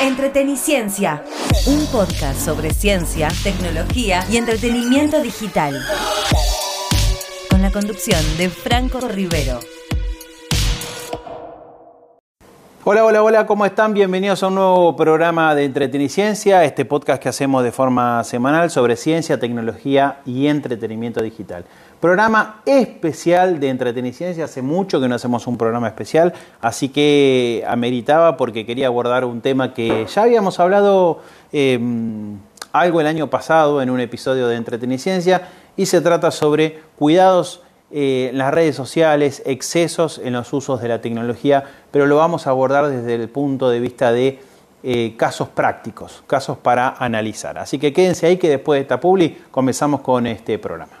Entreteniciencia, un podcast sobre ciencia, tecnología y entretenimiento digital. Con la conducción de Franco Rivero. Hola, hola, hola, ¿cómo están? Bienvenidos a un nuevo programa de Entreteniciencia, este podcast que hacemos de forma semanal sobre ciencia, tecnología y entretenimiento digital. Programa especial de Entreteniciencia, hace mucho que no hacemos un programa especial, así que ameritaba porque quería abordar un tema que ya habíamos hablado em, algo el año pasado en un episodio de Entreteniciencia y se trata sobre cuidados eh, las redes sociales, excesos en los usos de la tecnología, pero lo vamos a abordar desde el punto de vista de eh, casos prácticos, casos para analizar. Así que quédense ahí que después de esta publi comenzamos con este programa.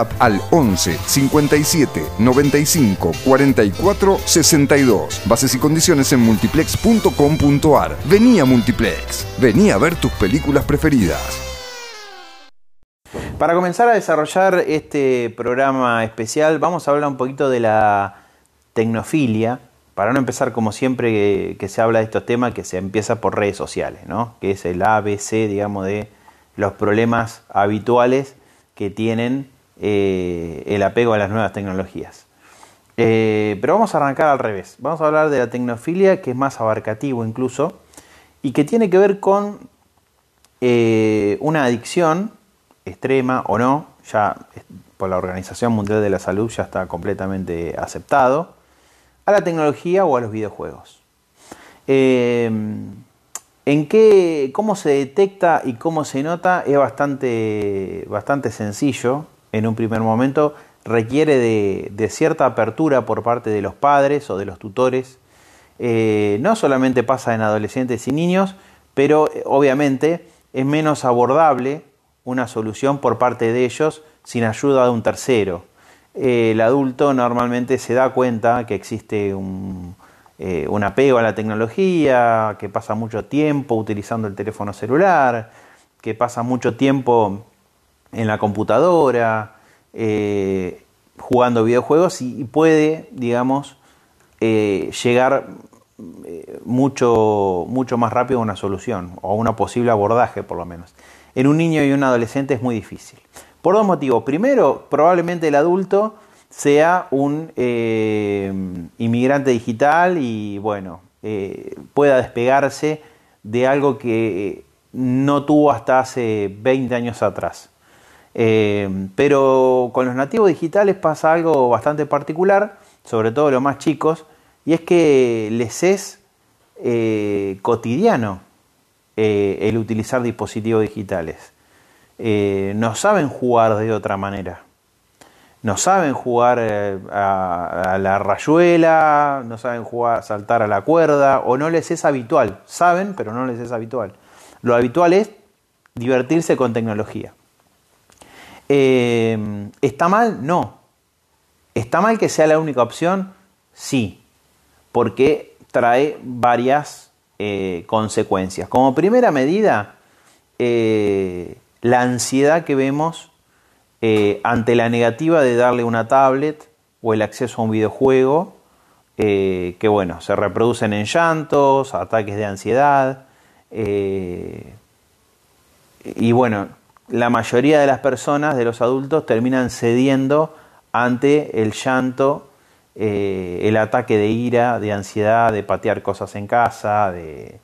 al 11 57 95 44 62. Bases y condiciones en multiplex.com.ar. Vení a Multiplex. Vení a ver tus películas preferidas. Para comenzar a desarrollar este programa especial, vamos a hablar un poquito de la tecnofilia. Para no empezar como siempre que, se habla de estos temas, que se empieza por redes sociales, ¿no? que es el ABC, digamos, de los problemas habituales que tienen eh, el apego a las nuevas tecnologías. Eh, pero vamos a arrancar al revés. Vamos a hablar de la tecnofilia, que es más abarcativo incluso, y que tiene que ver con eh, una adicción extrema o no, ya por la Organización Mundial de la Salud ya está completamente aceptado, a la tecnología o a los videojuegos. ¿En qué, cómo se detecta y cómo se nota? Es bastante, bastante sencillo en un primer momento requiere de, cierta apertura por parte de los padres o de los tutores. Eh, no solamente pasa en adolescentes y niños, pero eh, obviamente es menos abordable una solución por parte de ellos sin ayuda de un tercero. Eh, el adulto normalmente se da cuenta que existe un, un apego a la tecnología, que pasa mucho tiempo utilizando el teléfono celular, que pasa mucho tiempo en la computadora, eh, jugando videojuegos y, puede, digamos, eh, llegar eh, mucho, mucho más rápido a una solución o a una posible abordaje por lo menos. En un niño y un adolescente es muy difícil. Por dos motivos. Primero, probablemente el adulto sea un inmigrante digital y bueno, pueda despegarse de algo que no tuvo hasta hace 20 años atrás. Eh, pero con los nativos digitales pasa algo bastante particular, sobre todo los más chicos, y es que les es eh, cotidiano eh, el utilizar dispositivos digitales. no saben jugar de otra manera. No saben jugar a, a, la rayuela, no saben jugar, saltar a la cuerda, o no les es habitual. Saben, pero no les es habitual. Lo habitual es divertirse con tecnología. Eh, ¿Está mal? No. ¿Está mal que sea la única opción? Sí, porque trae varias eh, consecuencias. Como primera medida, eh, la ansiedad que vemos ante la negativa de darle una tablet o el acceso a un videojuego, que bueno, se reproducen en llantos, ataques de ansiedad, y bueno, la mayoría de las personas, de los adultos, terminan cediendo ante el llanto, eh, el ataque de ira, de ansiedad, de patear cosas en casa, de,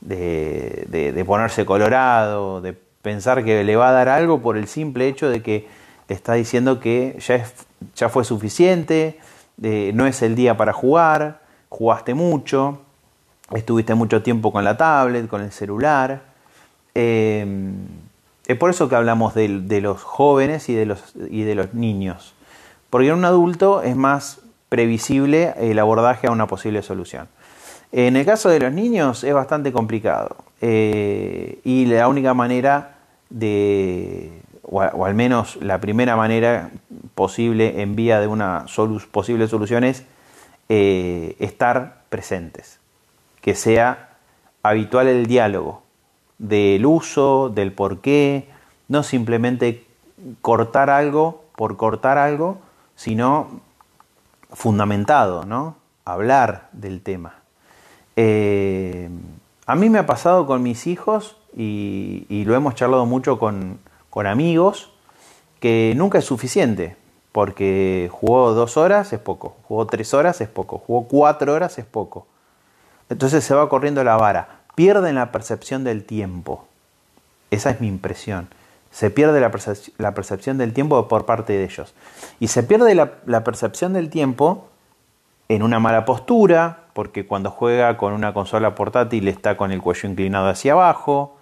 de, ponerse colorado, de pensar que le va a dar algo por el simple hecho de que está diciendo que ya, es, ya fue suficiente, no es el día para jugar, jugaste mucho, estuviste mucho tiempo con la tablet, con el celular. Eh, es por eso que hablamos de, los jóvenes y de los, y de los niños. Porque en un adulto es más previsible el abordaje a una posible solución. En el caso de los niños es bastante complicado eh, y la única manera de, o, al menos la primera manera posible en vía de una posible solución es eh, estar presentes, que sea habitual el diálogo del uso, del por qué, no simplemente cortar algo por cortar algo, sino fundamentado, ¿no? Hablar del tema. Eh, a mí me ha pasado con mis hijos y, lo hemos charlado mucho con, amigos, que nunca es suficiente, porque jugó dos horas es poco, jugó tres horas es poco, jugó cuatro horas es poco. Entonces se va corriendo la vara, pierden la percepción del tiempo. Esa es mi impresión. Se pierde la, percepción del tiempo por parte de ellos. Y se pierde la percepción del tiempo en una mala postura, porque cuando juega con una consola portátil está con el cuello inclinado hacia abajo,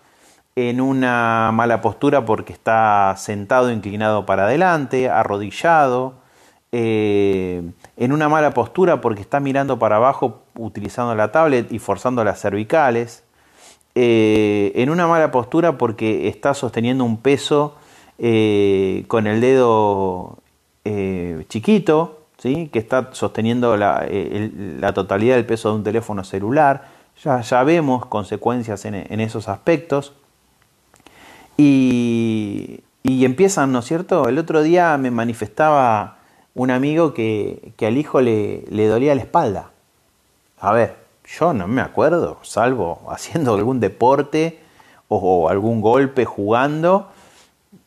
en una mala postura porque está sentado inclinado para adelante, arrodillado, eh, en una mala postura porque está mirando para abajo utilizando la tablet y forzando las cervicales, eh, en una mala postura porque está sosteniendo un peso eh, con el dedo chiquito, que está sosteniendo la, totalidad del peso de un teléfono celular. Ya, ya vemos consecuencias en, esos aspectos. Y, empiezan, ¿no es cierto? El otro día me manifestaba un amigo que, al hijo le, le dolía la espalda. A ver, yo no me acuerdo, salvo haciendo algún deporte o algún golpe jugando,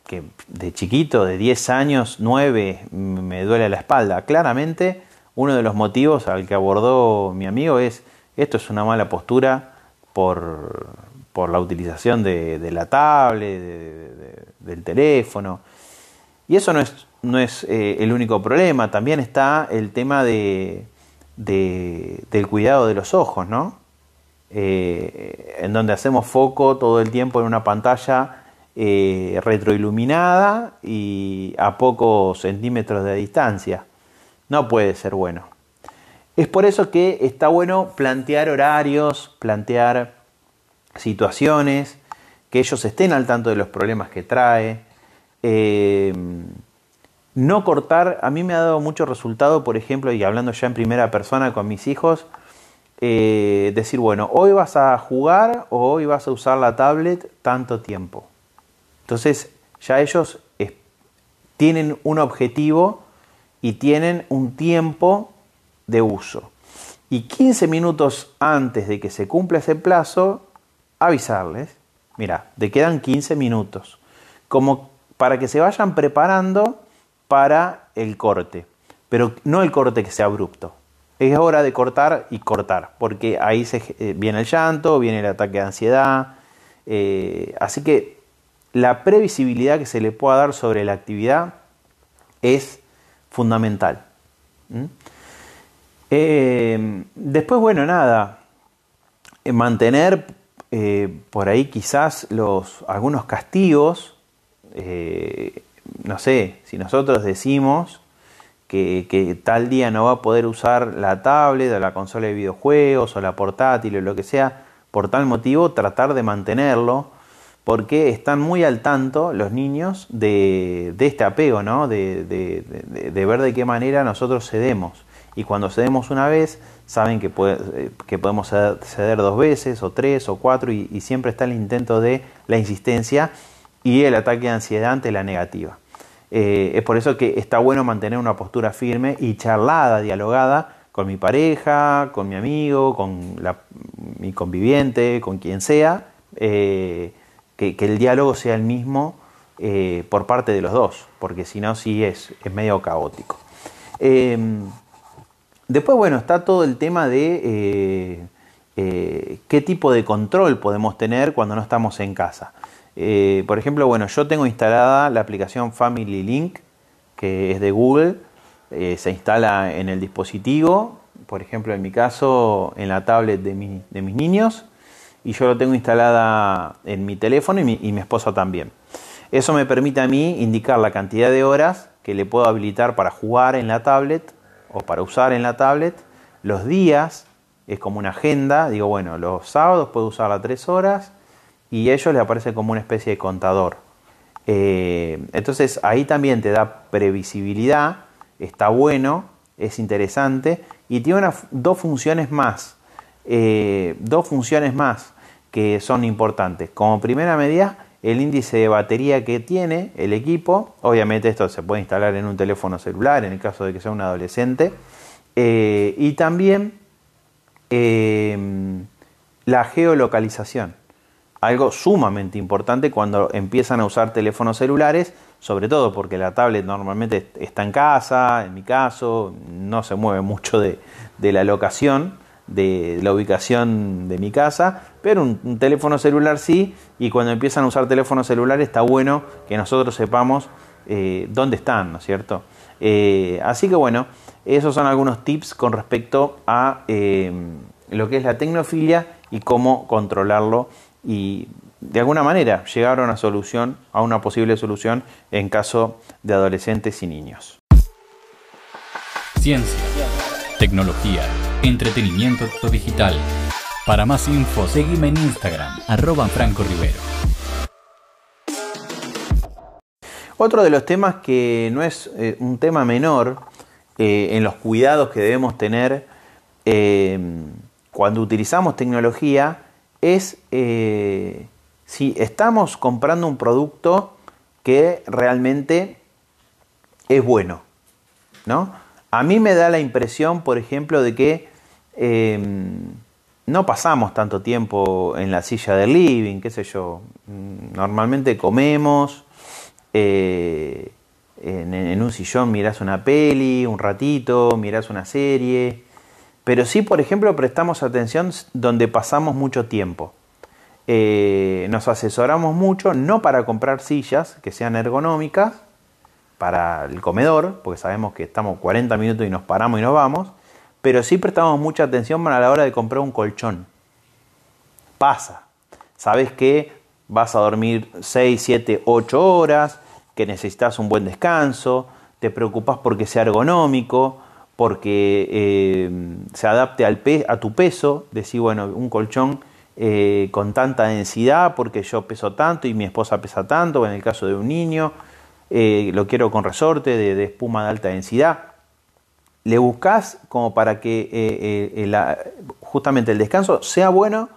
que de chiquito, de 10 años, 9, me duele la espalda. Claramente, uno de los motivos al que abordó mi amigo es, esto es una mala postura por, por la utilización de, la tablet, del teléfono. Y eso no es, no es eh, el único problema, también está el tema de, del cuidado de los ojos, ¿no? Eh, en donde hacemos foco todo el tiempo en una pantalla eh, retroiluminada y a pocos centímetros de distancia. No puede ser bueno. Es por eso que está bueno plantear horarios, plantear situaciones, que ellos estén al tanto de los problemas que trae. No cortar, a mí me ha dado mucho resultado, por ejemplo, y hablando ya en primera persona con mis hijos, eh, decir, bueno, hoy vas a jugar o hoy vas a usar la tablet tanto tiempo. Entonces ya ellos tienen un objetivo y tienen un tiempo de uso. Y 15 minutos antes de que se cumpla ese plazo, avisarles, mira, te quedan 15 minutos, como para que se vayan preparando para el corte, pero no el corte que sea abrupto. Es hora de cortar y cortar, porque ahí eh, viene el llanto, viene el ataque de ansiedad. Eh, así que la previsibilidad que se le pueda dar sobre la actividad es fundamental. Eh, después, bueno, nada, mantener por ahí quizás los, algunos castigos, no sé, si nosotros decimos que, que, tal día no va a poder usar la tablet o la consola de videojuegos o la portátil o lo que sea, por tal motivo tratar de mantenerlo porque están muy al tanto los niños de, este apego, ¿no? De, ver de qué manera nosotros cedemos. Y cuando cedemos una vez, saben que, que podemos ceder dos veces, o tres, o cuatro, y, siempre está el intento de la insistencia y el ataque de ansiedad ante la negativa. Eh, es por eso que está bueno mantener una postura firme y charlada, dialogada con mi pareja, con mi amigo, con mi conviviente, con quien sea. Eh, que, el diálogo sea el mismo eh, por parte de los dos, porque si no, sí es, es medio caótico. Em, después, bueno, está todo el tema de qué tipo de control podemos tener cuando no estamos en casa. Por ejemplo, bueno, yo tengo instalada la aplicación Family Link, que es de Google, se instala en el dispositivo, por ejemplo, en mi caso, en la tablet de, de mis niños, y yo lo tengo instalada en mi teléfono y mi, esposa también. Eso me permite a mí indicar la cantidad de horas que le puedo habilitar para jugar en la tablet o para usar en la tablet, los días es como una agenda, digo, bueno, los sábados puedo usarla tres horas y ellos le aparece como una especie de contador. Eh, entonces ahí también te da previsibilidad, está bueno, es interesante y tiene dos funciones más, eh, dos funciones más que son importantes. Como primera medida, el índice de batería que tiene el equipo, obviamente esto se puede instalar en un teléfono celular en el caso de que sea un adolescente, eh, y también la geolocalización algo sumamente importante cuando empiezan a usar teléfonos celulares, sobre todo porque la tablet normalmente está en casa, en mi caso, no se mueve mucho de, la locación, de la ubicación de mi casa, pero un, teléfono celular sí, y cuando empiezan a usar teléfonos celulares está bueno que nosotros sepamos eh, dónde están, ¿no es cierto? Eh, así que bueno, esos son algunos tips con respecto a eh, lo que es la tecnofilia y cómo controlarlo y de alguna manera llegar a una solución, a una posible solución en caso de adolescentes y niños. Ciencia, tecnología, entretenimiento digital. Para más info, seguime en Instagram, arroba Franco Rivero. Otro de los temas que no es eh, un tema menor eh, en los cuidados que debemos tener eh, cuando utilizamos tecnología es eh, si estamos comprando un producto que realmente es bueno. ¿no? A mí me da la impresión, por ejemplo, de que em, no pasamos tanto tiempo en la silla del living, qué sé yo. Normalmente comemos, eh, en, en, un sillón mirás una peli, un ratito, mirás una serie. Pero sí, por ejemplo, prestamos atención donde pasamos mucho tiempo. Eh, nos asesoramos mucho, no para comprar sillas que sean ergonómicas para el comedor, porque sabemos que estamos 40 minutos y nos paramos y nos vamos, pero sí prestamos mucha atención a la hora de comprar un colchón. Pasa. Sabes que vas a dormir 6, 7, 8 horas, que necesitas un buen descanso, te preocupas porque sea ergonómico, porque eh, se adapte al a tu peso, decir, bueno, un colchón eh, con tanta densidad porque yo peso tanto y mi esposa pesa tanto, o en el caso de un niño, eh, lo quiero con resorte de, espuma de alta densidad. Le buscas como para que justamente el descanso sea bueno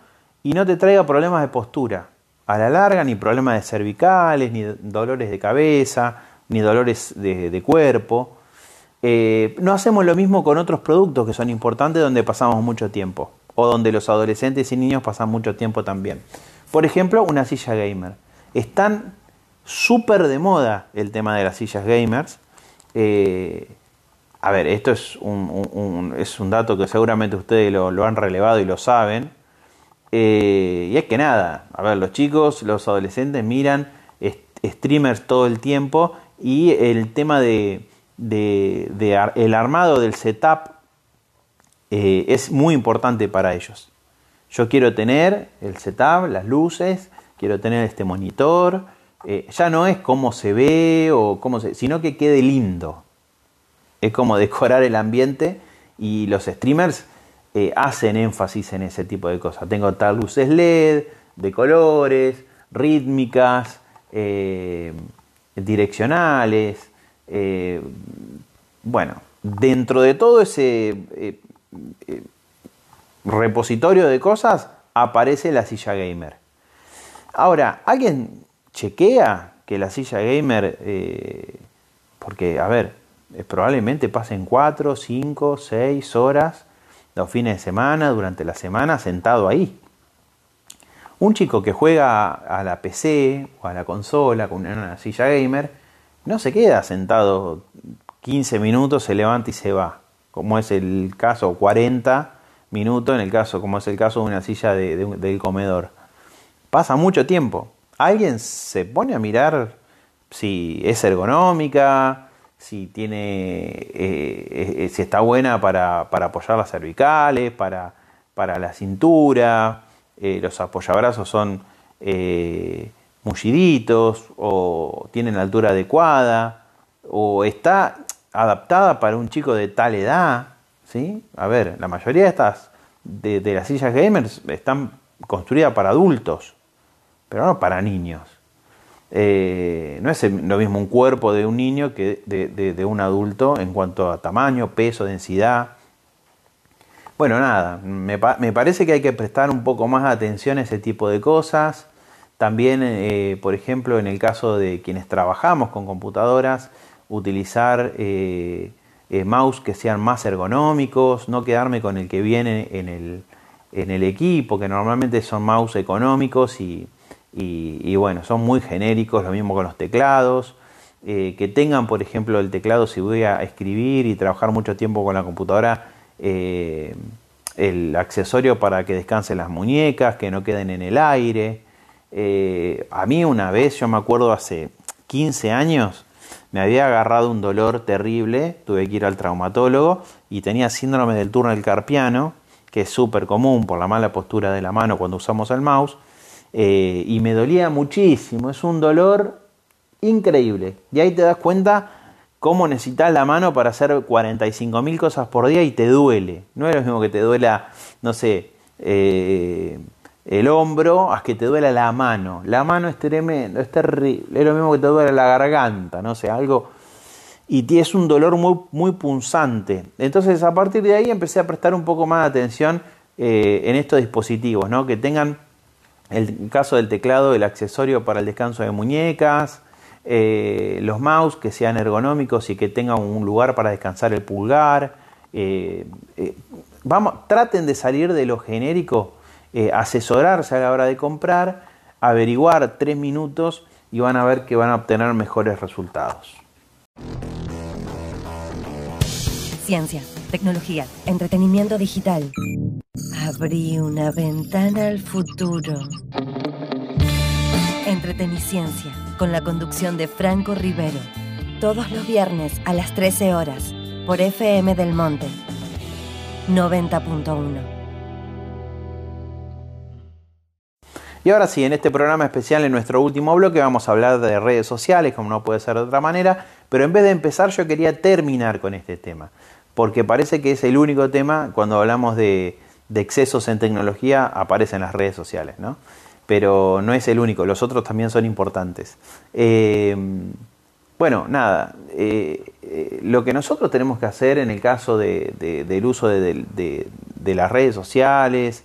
y no te traiga problemas de postura. A la larga, ni problemas de cervicales, ni dolores de cabeza, ni dolores de cuerpo. Eh, no hacemos lo mismo con otros productos que son importantes donde pasamos mucho tiempo o donde los adolescentes y niños pasan mucho tiempo también. Por ejemplo, una silla gamer. Están súper de moda el tema de las sillas gamers. Eh, a ver, esto es un, es un dato que seguramente ustedes lo, han relevado y lo saben. Eh, y es que nada, a ver, los chicos, los adolescentes miran streamers todo el tiempo y el tema de, de, el armado del setup eh, es muy importante para ellos. Yo quiero tener el setup, las luces, quiero tener este monitor. Eh, ya no es cómo se ve o cómo sino que quede lindo. Es como decorar el ambiente y los streamers eh, hacen énfasis en ese tipo de cosas. Tengo tal luces LED, de colores, rítmicas, direccionales, eh, bueno, dentro de todo ese eh, eh, repositorio de cosas aparece la silla gamer. Ahora, ¿alguien chequea que la silla gamer, porque, a ver, probablemente pasen 4, 5, 6 horas los fines de semana, durante la semana, sentado ahí? Un chico que juega a la PC o a la consola con una silla gamer, no se queda sentado 15 minutos, se levanta y se va, como es el caso, 40 minutos en el caso, como es el caso de una silla del comedor. Pasa mucho tiempo. Alguien se pone a mirar si es ergonómica, si tiene, eh, eh, si está buena para, apoyar las cervicales, para, para la cintura, eh, los apoyabrazos son mulliditos o tienen la altura adecuada o está adaptada para un chico de tal edad, ¿sí? A ver, la mayoría de estas, de, de las sillas gamers están construidas para adultos, pero no para niños. Eh, no es lo mismo un cuerpo de un niño que de, un adulto en cuanto a tamaño, peso, densidad. Bueno, nada, me, parece que hay que prestar un poco más atención a ese tipo de cosas. También, eh, por ejemplo, en el caso de quienes trabajamos con computadoras, utilizar eh, mouse que sean más ergonómicos, no quedarme con el que viene en el, en el equipo, que normalmente son mouse económicos y, y, bueno, son muy genéricos, lo mismo con los teclados. Eh, que tengan, por ejemplo, el teclado si voy a escribir y trabajar mucho tiempo con la computadora, eh, el accesorio para que descansen las muñecas, que no queden en el aire. Eh, a mí una vez, yo me acuerdo hace 15 años, me había agarrado un dolor terrible, tuve que ir al traumatólogo y tenía síndrome del túnel carpiano, que es súper común por la mala postura de la mano cuando usamos el mouse. Eh, y me dolía muchísimo, es un dolor increíble. Y ahí te das cuenta cómo necesitas la mano para hacer 45.000 cosas por día y te duele. No es lo mismo que te duela, no sé, eh, el hombro, a que te duela la mano. La mano es tremendo, es terrible. Es lo mismo que te duele la garganta, no sé, algo. Y es un dolor muy, muy punzante. Entonces, a partir de ahí empecé a prestar un poco más de atención eh, en estos dispositivos, ¿no? Que tengan el caso del teclado, el accesorio para el descanso de muñecas, eh, los mouse que sean ergonómicos y que tengan un lugar para descansar el pulgar. Eh, vamos, traten de salir de lo genérico, asesorarse a la hora de comprar, averiguar tres minutos y van a ver que van a obtener mejores resultados. Ciencia, tecnología, entretenimiento digital. Abrí una ventana al futuro. Entreteniciencia, con la conducción de Franco Rivero. Todos los viernes a las 13 horas, por FM del Monte. 90.1. Y ahora sí, en este programa especial, en nuestro último bloque, vamos a hablar de redes sociales, como no puede ser de otra manera, pero en vez de empezar yo quería terminar con este tema, porque parece que es el único tema cuando hablamos de, de excesos en tecnología aparecen las redes sociales, ¿no? Pero no es el único, los otros también son importantes. Eh, bueno, nada, eh, eh, lo que nosotros tenemos que hacer en el caso del uso de, las redes sociales,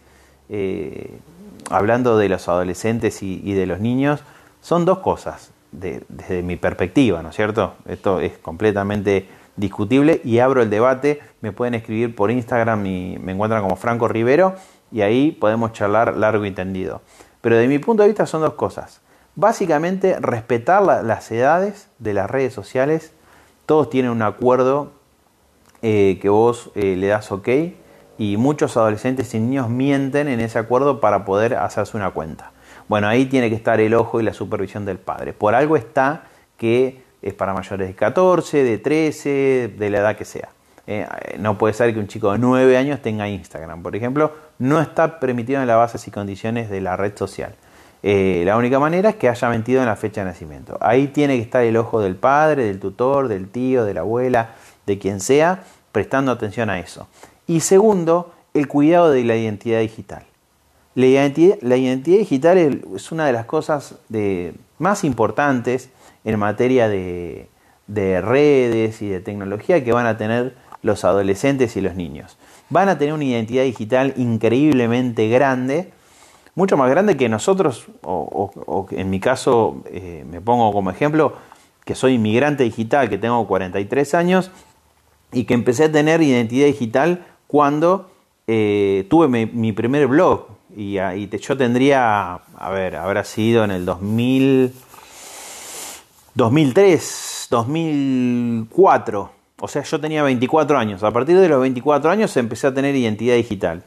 hablando de los adolescentes y, de los niños, son dos cosas, desde mi perspectiva, ¿no es cierto? Esto es completamente discutible y abro el debate. Me pueden escribir por Instagram y me encuentran como Franco Rivero y ahí podemos charlar largo y tendido. Pero de mi punto de vista son dos cosas. Básicamente respetar las edades de las redes sociales. Todos tienen un acuerdo eh, que vos eh, le das ok y muchos adolescentes y niños mienten en ese acuerdo para poder hacerse una cuenta. Bueno, ahí tiene que estar el ojo y la supervisión del padre. Por algo está que es para mayores de 14, de 13, de la edad que sea. Eh, no puede ser que un chico de 9 años tenga Instagram, por ejemplo, no está permitido en las bases y condiciones de la red social. Eh, la única manera es que haya mentido en la fecha de nacimiento. Ahí tiene que estar el ojo del padre, del tutor, del tío, de la abuela, de quien sea, prestando atención a eso. Y segundo, el cuidado de la identidad digital. La identidad, la identidad digital es una de las cosas de, más importantes en materia de, redes y de tecnología que van a tener los adolescentes y los niños. Van a tener una identidad digital increíblemente grande, mucho más grande que nosotros, o, en mi caso eh, me pongo como ejemplo, que soy inmigrante digital, que tengo 43 años y que empecé a tener identidad digital cuando eh, tuve mi, primer blog. Y, y yo tendría, a ver, habrá sido en el 2000... 2003, 2004, o sea, yo tenía 24 años. A partir de los 24 años empecé a tener identidad digital.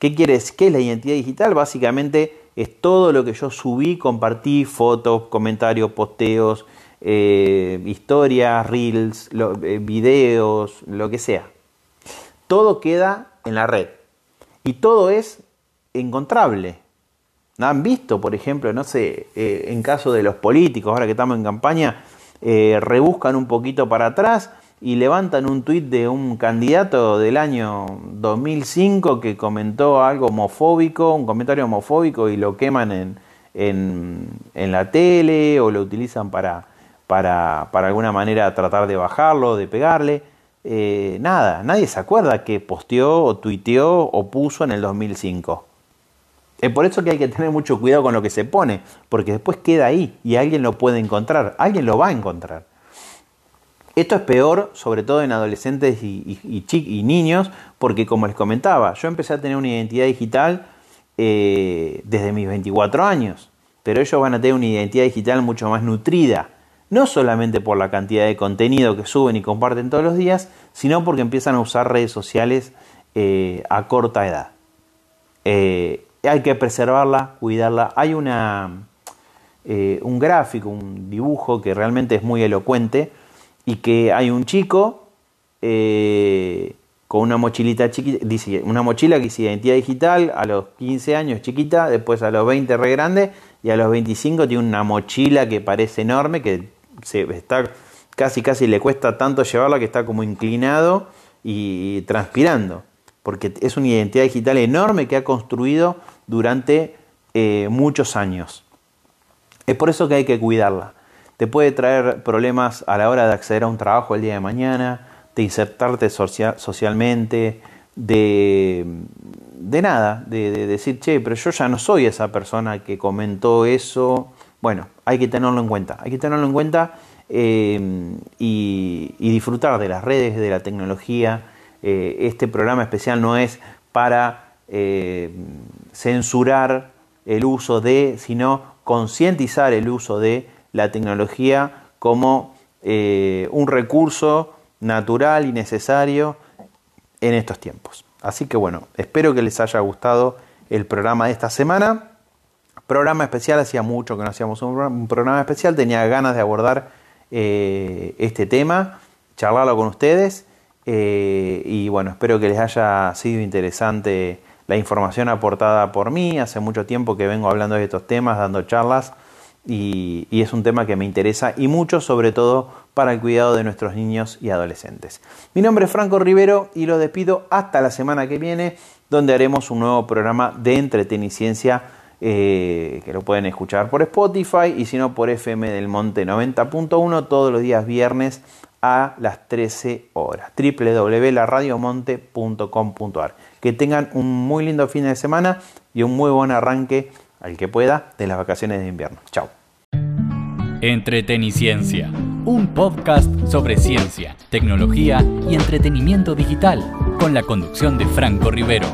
¿Qué quieres? ¿Qué es la identidad digital? Básicamente es todo lo que yo subí, compartí, fotos, comentarios, posteos, eh, historias, reels, eh, videos, lo que sea. Todo queda en la red y todo es encontrable. Han visto, por ejemplo, no sé, eh, en caso de los políticos, ahora que estamos en campaña, eh, rebuscan un poquito para atrás y levantan un tuit de un candidato del año 2005 que comentó algo homofóbico, un comentario homofóbico y lo queman en, en, la tele o lo utilizan para, para, para, alguna manera tratar de bajarlo, de pegarle. Eh, nada, nadie se acuerda que posteó o tuiteó o puso en el 2005. Es por eso que hay que tener mucho cuidado con lo que se pone, porque después queda ahí y alguien lo puede encontrar, alguien lo va a encontrar. Esto es peor, sobre todo en adolescentes y, y, niños, porque como les comentaba, yo empecé a tener una identidad digital eh, desde mis 24 años, pero ellos van a tener una identidad digital mucho más nutrida, no solamente por la cantidad de contenido que suben y comparten todos los días, sino porque empiezan a usar redes sociales eh, a corta edad. Eh, hay que preservarla, cuidarla. Hay una, un gráfico, un dibujo que realmente es muy elocuente, y que hay un chico eh, con una mochilita chiquita, una mochila que dice identidad digital, a los 15 años chiquita, después a los 20 re grande y a los 25 tiene una mochila que parece enorme, que se está casi casi le cuesta tanto llevarla que está como inclinado y transpirando, porque es una identidad digital enorme que ha construido durante eh, muchos años. Es por eso que hay que cuidarla te puede traer problemas a la hora de acceder a un trabajo el día de mañana, de insertarte socialmente, de, de nada, de, decir, che, pero yo ya no soy esa persona que comentó eso. Bueno, hay que tenerlo en cuenta, hay que tenerlo en cuenta eh, y, disfrutar de las redes, de la tecnología. Eh, este programa especial no es para eh, censurar el uso de, sino concientizar el uso de la tecnología como un recurso natural y necesario en estos tiempos. Así que bueno, espero que les haya gustado el programa de esta semana. Programa especial, hacía mucho que no hacíamos un programa especial, tenía ganas de abordar eh, este tema, charlarlo con ustedes eh, y bueno, espero que les haya sido interesante la información aportada por mí. Hace mucho tiempo que vengo hablando de estos temas, dando charlas y, es un tema que me interesa y mucho, sobre todo para el cuidado de nuestros niños y adolescentes. Mi nombre es Franco Rivero y lo despido hasta la semana que viene, donde haremos un nuevo programa de entreteniciencia eh, que lo pueden escuchar por Spotify y si no por FM del Monte 90.1 todos los días viernes a las 13 horas. www.laradiomonte.com.ar. Que tengan un muy lindo fin de semana y un muy buen arranque al que pueda, de las vacaciones de invierno. Chao. Entreteniciencia, un podcast sobre ciencia, tecnología y entretenimiento digital, con la conducción de Franco Rivero.